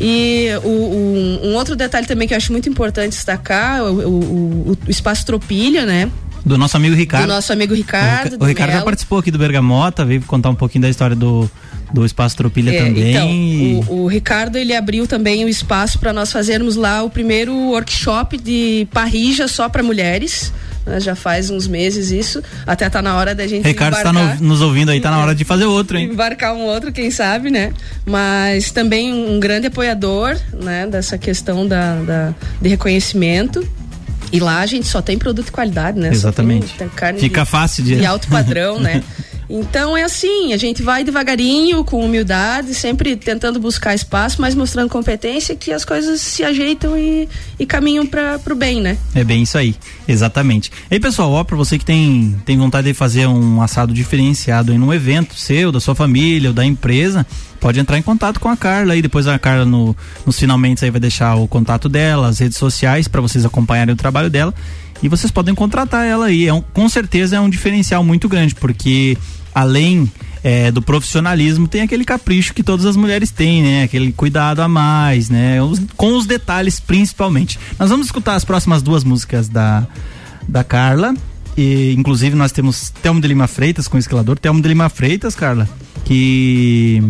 C: E o, o- um outro detalhe também que eu acho muito importante destacar, o, o- o- o espaço Tropilha, né?
B: Do nosso amigo Ricardo.
C: Do nosso amigo
B: O
C: Ricardo.
B: Rica-
C: do
B: o Ricardo já participou aqui do Bergamota, veio contar um pouquinho da história do, do Espaço Tropilha
C: É,
B: também.
C: Então,
B: e-
C: o, o Ricardo ele abriu também o espaço para nós fazermos lá o primeiro workshop de parrija só para mulheres. Né, Já faz uns meses isso. Até tá na hora da gente
B: Ricardo está no- nos ouvindo aí, tá na hora de fazer outro, hein?
C: embarcar um outro, quem sabe, né? Mas também um grande apoiador, né? Dessa questão da, da- de reconhecimento. E lá a gente só tem produto de qualidade, né?
B: Exatamente.
C: Tem, tem carne
B: Fica
C: de,
B: fácil de-
C: de alto padrão, né? Então é assim, a gente vai devagarinho, com humildade, sempre tentando buscar espaço, mas mostrando competência que as coisas se ajeitam e, e caminham para o bem, né?
B: É bem isso aí, exatamente. E aí, pessoal, ó, pra você que tem, tem vontade de fazer um assado diferenciado em um evento seu, da sua família ou da empresa, pode entrar em contato com a Carla aí. Depois a Carla no, nos finalmente aí vai deixar o contato dela, as redes sociais, para vocês acompanharem o trabalho dela. E vocês podem contratar ela aí. É um, com certeza é um diferencial muito grande, porque além é, do profissionalismo, tem aquele capricho que todas as mulheres têm, né? Aquele cuidado a mais, né? Os, com os detalhes principalmente. Nós vamos escutar as próximas duas músicas da, da Carla. E, inclusive nós temos Telmo de Lima Freitas com o escalador. Telmo de Lima Freitas, Carla, que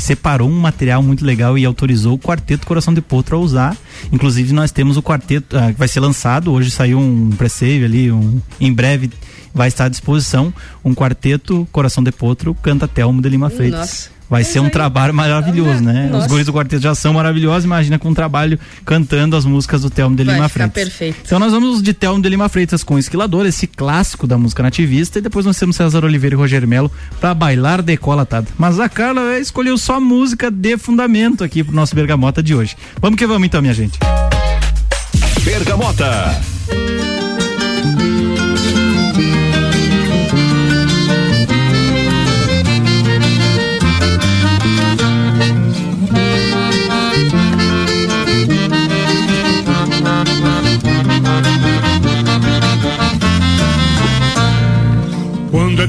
B: separou um material muito legal e autorizou o Quarteto Coração de Potro a usar. Inclusive, nós temos o quarteto, ah, vai ser lançado, hoje saiu um pre-save ali, um, em breve vai estar à disposição um quarteto Coração de Potro, canta Telmo de Lima Freitas. Nossa. Vai ser um trabalho maravilhoso, né? Nossa. Os guris do quarteto já são maravilhosos, imagina com um trabalho cantando as músicas do Telmo de Lima Freitas.
C: perfeito.
B: Então nós vamos de Telmo de Lima Freitas com Esquilador, esse clássico da música nativista, e depois nós temos César Oliveira e Rogério Melo para bailar decolatada. Mas a Carla escolheu só música de fundamento aqui pro nosso Bergamota de hoje. Vamos que vamos então, minha gente.
G: Bergamota.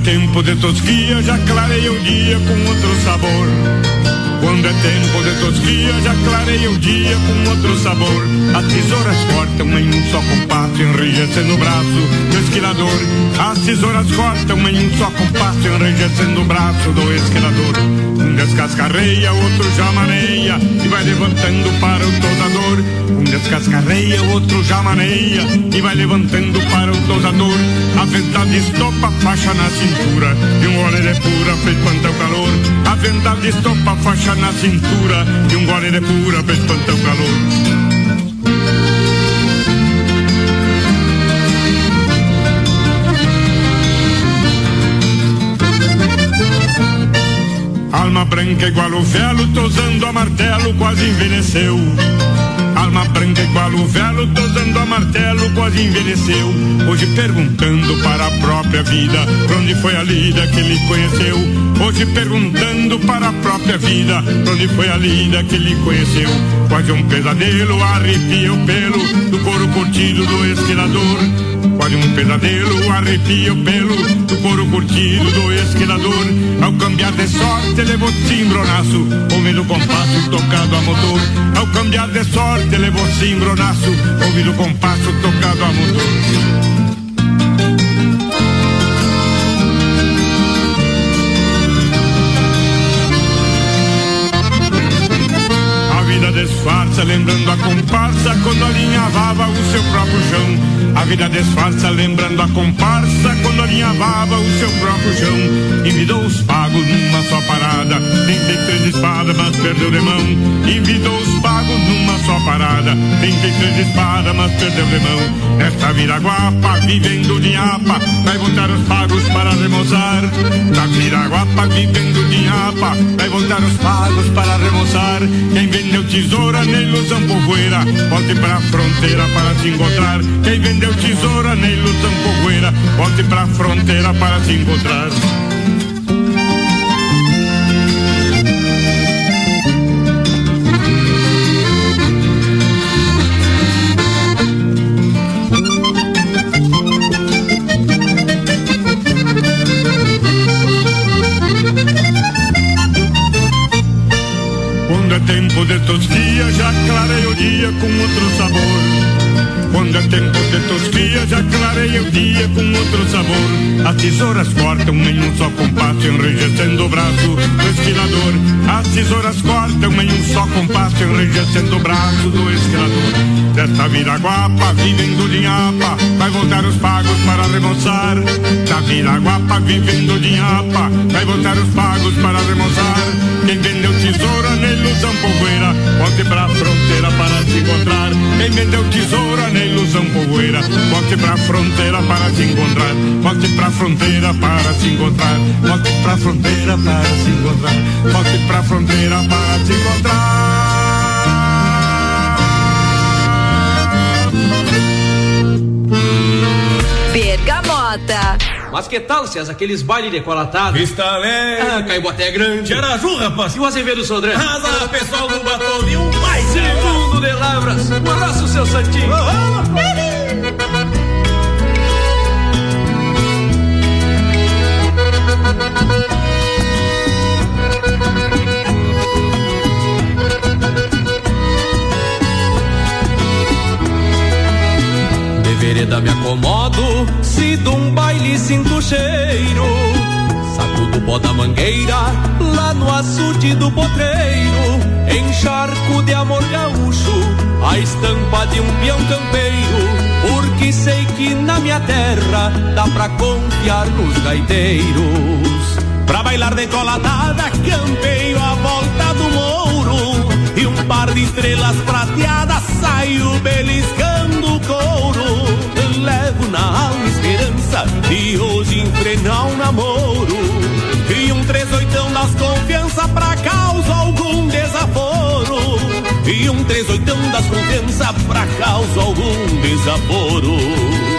I: Tempo de tosquia, já clareia o dia com outro sabor. Quando é tempo de tosquia, já clareia o dia com outro sabor. As tesouras cortam em um só compasso, enrijecendo o braço do esquilador. As tesouras cortam em um só compasso, enrijecendo o braço do esquilador. Um descascarreia, outro já maneia e vai levantando para o tosador. Um descascarreia, outro já maneia e vai levantando para o tosador. A verdade estopa a faixa na cintura e um óleo é pura, fez o calor. A verdade estopa a faixa na cintura e um gole de pura pra espantar o calor. Alma branca igual o velo, tosando a martelo, quase envelheceu. Alma branca igual o velo, tosando a martelo, quase envelheceu. Hoje perguntando para a própria vida, pra onde foi a lida que ele conheceu. Hoje perguntando para a própria vida, pra onde foi a lida que ele conheceu. Quase um pesadelo, arrepia o pelo do couro curtido do esquilador. Quase um pesadelo, arrepia o pelo do couro curtido do esquilador. Ao cambiar de sorte, levou cimbronaço, ouvindo compasso tocado a motor. Ao cambiar de sorte, levou cimbronaço, ouvindo compasso tocado a motor. Disfarça, lembrando a comparsa quando alinhavava o seu próprio chão. A vida disfarça, lembrando a comparsa quando alinhavava o seu próprio chão. Envidou os pagos numa só parada, tentei três espadas, mas perdeu de mão. Envidou os pagos numa só parada, tentei três espadas, mas perdeu de mão. Nesta viraguapa, vivendo de apa, vai voltar os pagos para remozar. Na viraguapa, vivendo de apa, vai voltar os pagos para remozar. Tesoura na ilusão povoeira, volte pra fronteira para se encontrar. Quem vendeu tesoura na ilusão povoeira, volte pra fronteira para se encontrar. As tesouras cortam em um só compasso, enrijecendo o braço do esquilador. As tesouras cortam em um só compasso, enrijecendo o braço do esquilador. Desta viraguapa, vivendo de apa, vai voltar os pagos para remoçar. Da viraguapa, vivendo de apa, vai voltar os pagos para remoçar. Quem vendeu tesoura na ilusão povoeira, volte pra fronteira para se encontrar. Quem vendeu tesoura na ilusão povoeira, volte pra fronteira para se encontrar. Volte pra fronteira para se encontrar. Volte pra fronteira para se encontrar. Volte pra fronteira para se encontrar.
A: Bergamota.
D: Mas que tal, César, aqueles bailes decolatados?
J: Vista Alegre.
D: Ah, Caiboté é grande.
J: Araju, rapaz.
D: E o Azevedo Sodré?
J: Asa, pessoal do Batovinho, mais
D: Segundo de Lavras. Um abraço, seu Santinho. Me acomodo, se de um baile sinto cheiro. Saco do pó da mangueira, lá no açude do potreiro. Encharco de amor gaúcho, a estampa de um peão campeiro. Porque sei que na minha terra dá pra confiar nos gaiteiros. Pra bailar decolatada, campeio a volta do mouro. E um par de estrelas prateadas saiu beliscando e hoje enfrenar um namoro. E um três oitão das confiança pra causa algum desaforo. E um três oitão das confiança pra causa algum desaforo.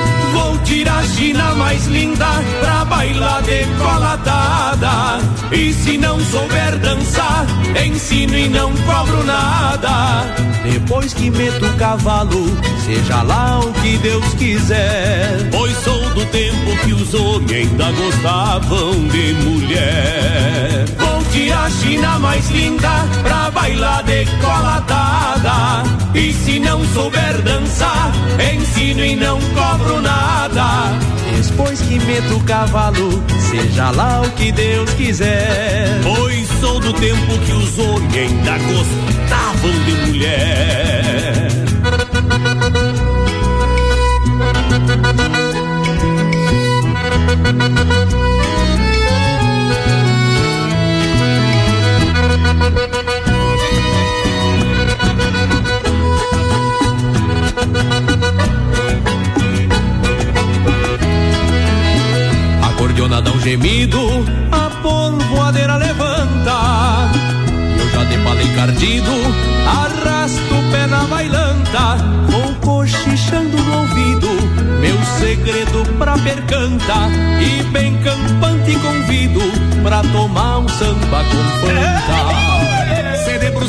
D: Vou tirar a China mais linda pra bailar decolatada. E se não souber dançar, ensino e não cobro nada. Depois que meto o cavalo, seja lá o que Deus quiser. Pois sou do tempo que os homens ainda gostavam de mulher. Vou tirar a China mais linda pra bailar decolatada. E se não souber dançar, ensino e não cobro nada. Depois que meto o cavalo, seja lá o que Deus quiser. Pois sou do tempo que os homens ainda gostavam de mulher. Acordeona dá um gemido, a polvoadeira levanta. Eu já depalei cardido, arrasto o pé na bailanta. Vou cochichando no ouvido, meu segredo pra percanta. E bem campante convido, pra tomar um samba com fanta.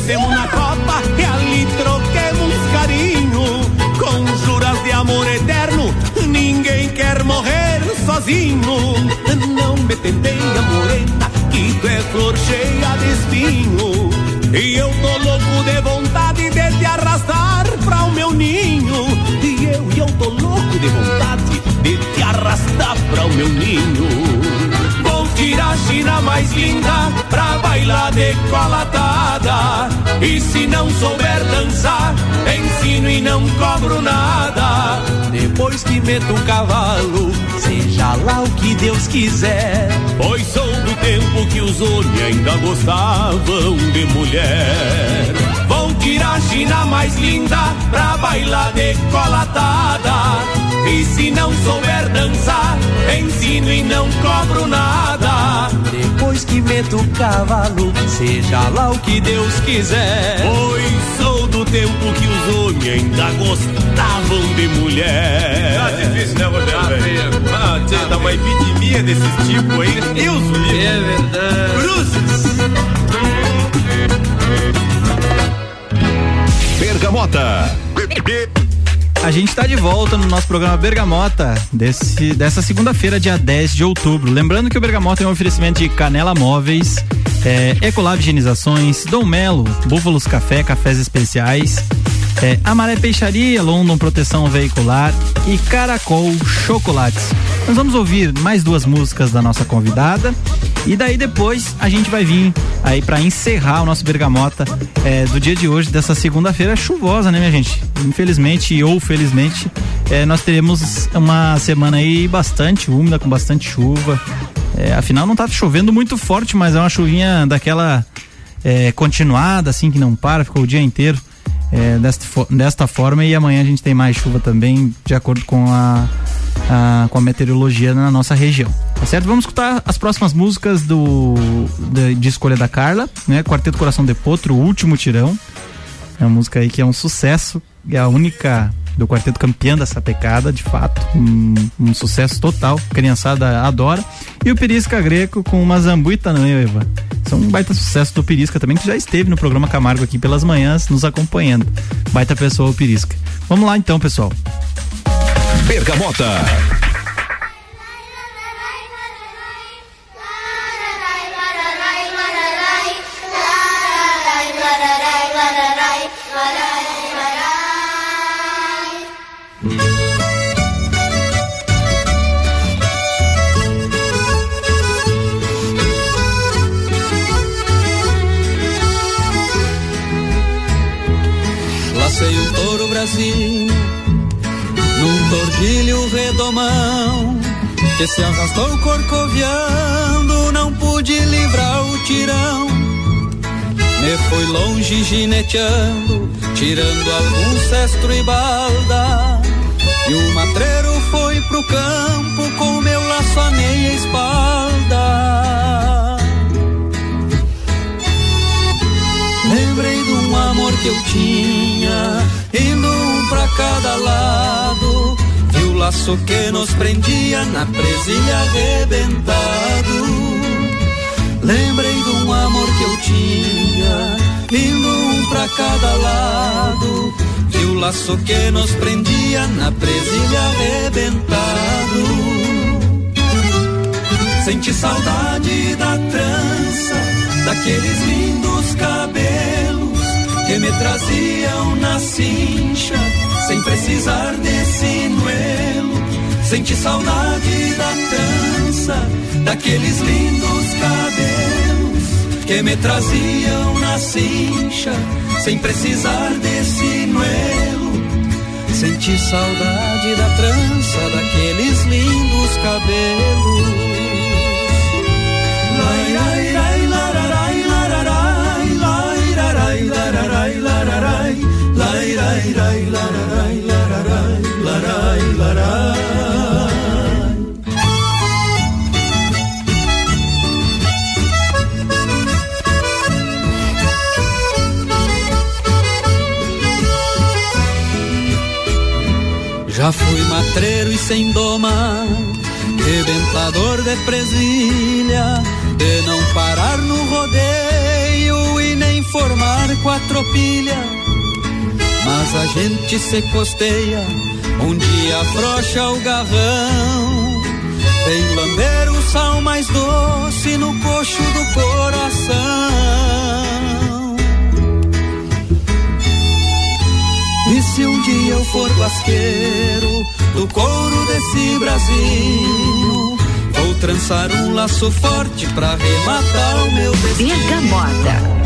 D: Debrucemos na copa e ali troquemos carinho. Com juras de amor eterno, ninguém quer morrer sozinho. Não me tenteia, morena, que tu é flor cheia de espinho. E eu tô louco de vontade de te arrastar pra o meu ninho. E eu, e eu tô louco de vontade de te arrastar pra o meu ninho. Vou tirar a China mais linda pra bailar decolatada. E se não souber dançar, ensino e não cobro nada. Depois que meto o cavalo, seja lá o que Deus quiser. Pois sou do tempo que os homens ainda gostavam de mulher. Vou tirar a China mais linda pra bailar decolatada. E se não souber dançar, ensino e não cobro nada. Depois que meto o cavalo, seja lá o que Deus quiser. Pois sou do tempo que os homens ainda gostavam de mulher.
G: Tá difícil, né, Rogério? Ah, tchê, dá uma epidemia desses tipos aí. Deus o livre.
K: É verdade.
G: Cruzes.
F: Bergamota.
B: A gente está de volta no nosso programa Bergamota desse, dessa segunda-feira, dia 10 de outubro. Lembrando que o Bergamota é um oferecimento de Canela Móveis, é, Ecolab Higienizações, Dom Melo, Búfalos Café, Cafés Especiais, é, Amaré Peixaria, London Proteção Veicular e Caracol Chocolates. Nós vamos ouvir mais duas músicas da nossa convidada e daí depois a gente vai vir aí para encerrar o nosso Bergamota é, do dia de hoje, dessa segunda-feira chuvosa, né, minha gente? Infelizmente ou felizmente, é, nós teremos uma semana aí bastante úmida, com bastante chuva. É, afinal, não tá chovendo muito forte, mas é uma chuvinha daquela continuada, assim, que não para, ficou o dia inteiro é, desta, desta forma. E amanhã a gente tem mais chuva também, de acordo com a, a- com a meteorologia na nossa região. Tá certo? Vamos escutar as próximas músicas do de, de escolha da Carla, né? Quarteto Coração de Potro, último tirão. É uma música aí que é um sucesso, é a única do quarteto campeã dessa pecada, de fato, um, um sucesso total, criançada adora. E o Perisca Greco com uma zambuita não, Eva. São um baita sucesso do Perisca também, que já esteve no programa Camargo aqui pelas manhãs, nos acompanhando. Baita pessoa o Perisca. Vamos lá então, pessoal.
F: Bergamota.
D: Num tordilho redomão que se arrastou corcoviando, não pude livrar o tirão. Me foi longe gineteando, tirando algum cestro e balda, e o matreiro foi pro campo com laço que nos prendia na presilha arrebentado. Lembrei de um amor que eu tinha, indo um pra cada lado. E o laço que nos prendia na presilha arrebentado. Senti saudade da trança, daqueles lindos cabelos que me traziam na cincha, sem precisar de sinuelo. Senti saudade da trança, daqueles lindos cabelos que me traziam na cincha, sem precisar de sinuelo. Senti saudade da trança, daqueles lindos cabelos. Lai, lai, lai, lararai, lararai, lai, larai, lararai, lararai, lai, lai, lai, lararai, lararai, Já fui matreiro e sem doma, rebentador de presilha, de não parar no rodeio e nem formar quatropilha. Mas a gente se costeia, um dia afrouxa o garrão. Vem lamber o sal mais doce no coxo do coração. Eu for guasqueiro do couro desse Brasil, vou trançar um laço forte pra rematar o meu destino.
A: Bergamota.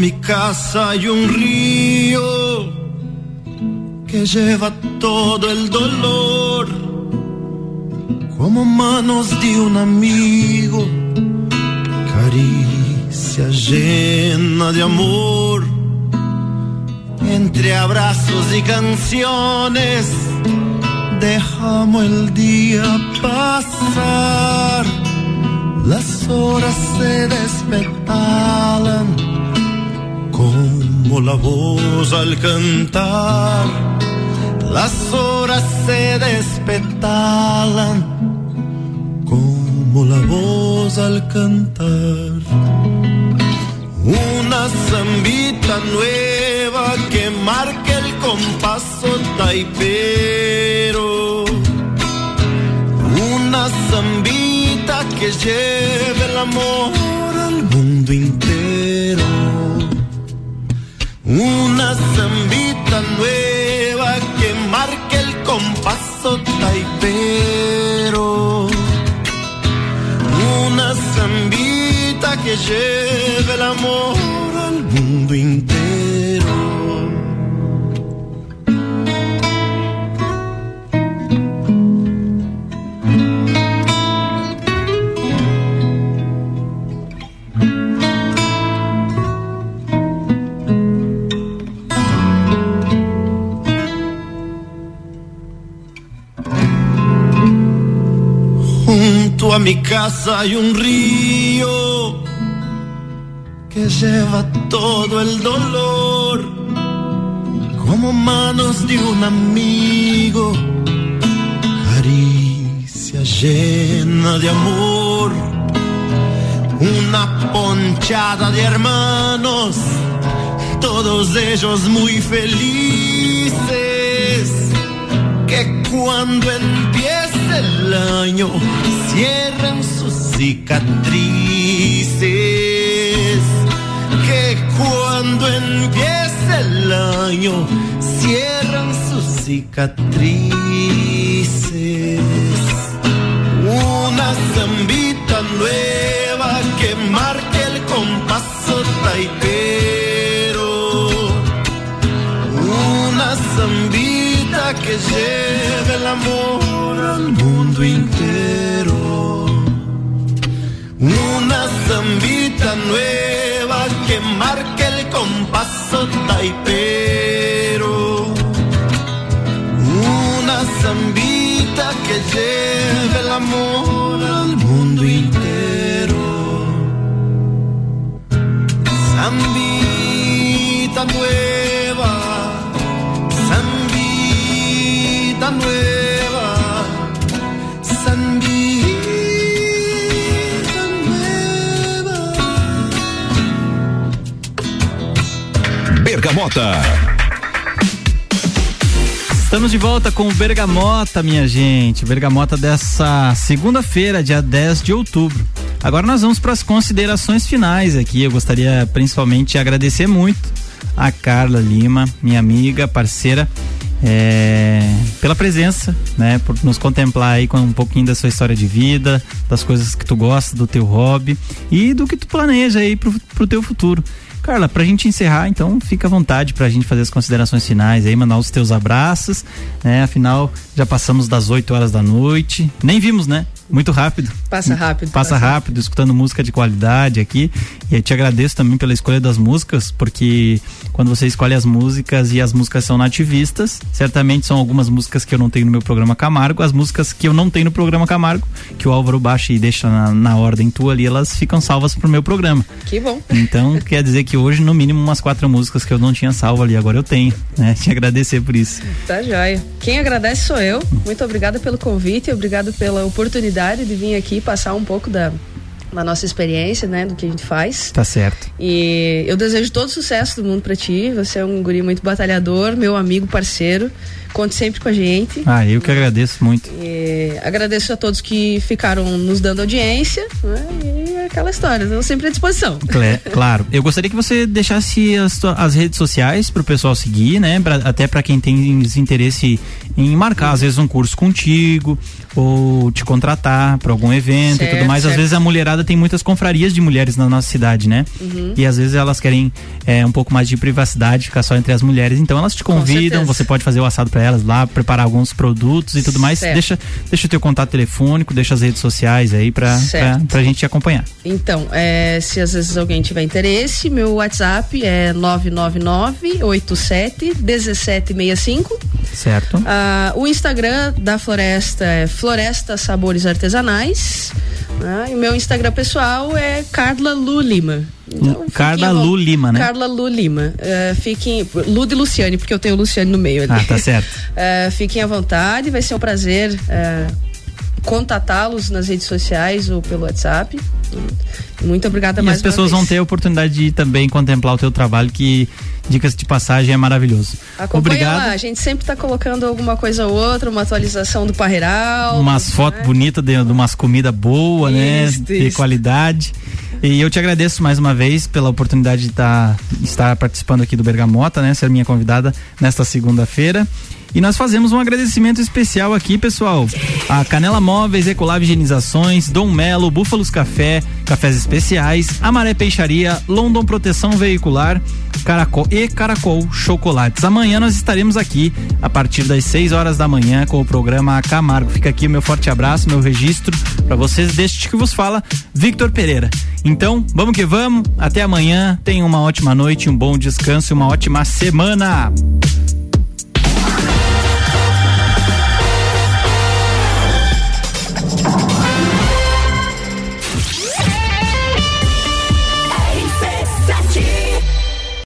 E: Mi casa hay un río que lleva todo el dolor como manos de un amigo, caricia llena de amor. Entre abrazos y canciones dejamos el día pasar. Las horas se despetalan como la voz al cantar. Las horas se despetalan como la voz al cantar. Una zambita nueva que marque el compaso taipero. Una zambita que lleve el amor al mundo entero. Una zambita nueva que marque el compaso taipero. Una zambita que lleve el amor al mundo entero. Mi casa hay un río que lleva todo el dolor como manos de un amigo, caricia llena de amor, una ponchada de hermanos, todos ellos muy felices, que cuando empiece el año cierran sus cicatrices, que cariño cierran sus cicatrices. Una zambita nueva que marque el compaso taipero. Una zambita que lleve el amor al mundo entero. Una zambita nueva que marque el compaso taipero. Una zambita que lleve el amor
F: Bergamota.
B: Estamos de volta com o Bergamota, minha gente. Bergamota dessa segunda-feira, dia 10 de outubro. Agora nós vamos para as considerações finais aqui. Eu gostaria principalmente de agradecer muito a Carla Lima, minha amiga, parceira, é, pela presença, né? Por nos contemplar aí com um pouquinho da sua história de vida, das coisas que tu gosta, do teu hobby e do que tu planeja aí pro, pro teu futuro. Carla, pra gente encerrar, então, fica à vontade pra gente fazer as considerações finais aí, mandar os teus abraços, né? Afinal, já passamos das 8 horas da noite. Nem vimos, né? Muito rápido.
C: Passa rápido.
B: Passa rápido, escutando música de qualidade aqui. E eu te agradeço também pela escolha das músicas, porque quando você escolhe as músicas e as músicas são nativistas, certamente são algumas músicas que eu não tenho no meu programa Camargo, as músicas que eu não tenho no programa Camargo, que o Álvaro baixa e deixa na, na ordem tua ali, elas ficam salvas pro meu programa.
C: Que bom.
B: Então, quer dizer que hoje, no mínimo, umas quatro músicas que eu não tinha salvo ali, agora eu tenho, né? Te agradecer por isso.
C: Tá joia. Quem agradece sou eu. Muito obrigada pelo convite, obrigado pela oportunidade de vir aqui passar um pouco da, da nossa experiência, né, do que a gente faz.
B: Tá certo.
C: E eu desejo todo sucesso do mundo pra ti. Você é um guri muito batalhador, meu amigo, parceiro. Conte sempre com a gente.
B: Ah, eu que agradeço muito.
C: E agradeço a todos que ficaram nos dando audiência. Né? E é aquela história, estou sempre à disposição.
B: Claro. Eu gostaria que você deixasse as, as redes sociais pro pessoal seguir, né? Pra- até para quem tem interesse em marcar, às vezes, um curso contigo ou te contratar para algum evento e
C: Certo,
B: tudo mais. Às
C: certo.
B: vezes a mulherada tem muitas confrarias de mulheres na nossa cidade, né?
C: Uhum.
B: E às vezes elas querem é, um pouco mais de privacidade, ficar só entre as mulheres. Então elas te convidam, você pode fazer o assado para elas lá, preparar alguns produtos e tudo mais.
C: Certo.
B: Deixa, deixa o teu contato telefônico, deixa as redes sociais aí
C: Certo.
B: pra gente te acompanhar.
C: Então, é, se às vezes alguém tiver interesse, meu WhatsApp é 999 87 1765.
B: Certo?
C: Ah, o Instagram da Floresta é Floresta Sabores Artesanais. né? E o meu Instagram pessoal é Carla Lu Lima. Então,
B: Carla Lu Lima, né?
C: Carla Lu Lima. É, fiquem. Lu de Luciane, porque eu tenho o Luciane no meio ali.
B: Ah, tá certo.
C: É, fiquem à vontade, vai ser um prazer é, contatá-los nas redes sociais ou pelo WhatsApp. Muito obrigada
B: E
C: mais
B: as pessoas vão ter a oportunidade de também contemplar o teu trabalho, que, dicas de passagem, é maravilhoso.
C: Acompanha
B: Obrigado.
C: lá, a gente sempre está colocando alguma coisa ou outra, uma atualização do Parreiral.
B: Umas fotos bonitas de, de umas comidas boas, né?
C: Isso,
B: De qualidade. E eu te agradeço mais uma vez pela oportunidade de tá, estar participando aqui do Bergamota, né? Ser minha convidada nesta segunda-feira. E nós fazemos um agradecimento especial aqui, pessoal. A Canela Móveis, Ecolab Higienizações, Dom Melo, Búfalos Café, Cafés Especiais, Amaré Peixaria, London Proteção Veicular, Caracol e Caracol Chocolates. Amanhã nós estaremos aqui a partir das 6 horas da manhã com o programa Camargo. Fica aqui o meu forte abraço, meu registro para vocês deste que vos fala, Victor Pereira. Então, vamos que vamos. Até amanhã. Tenham uma ótima noite, um bom descanso e uma ótima semana.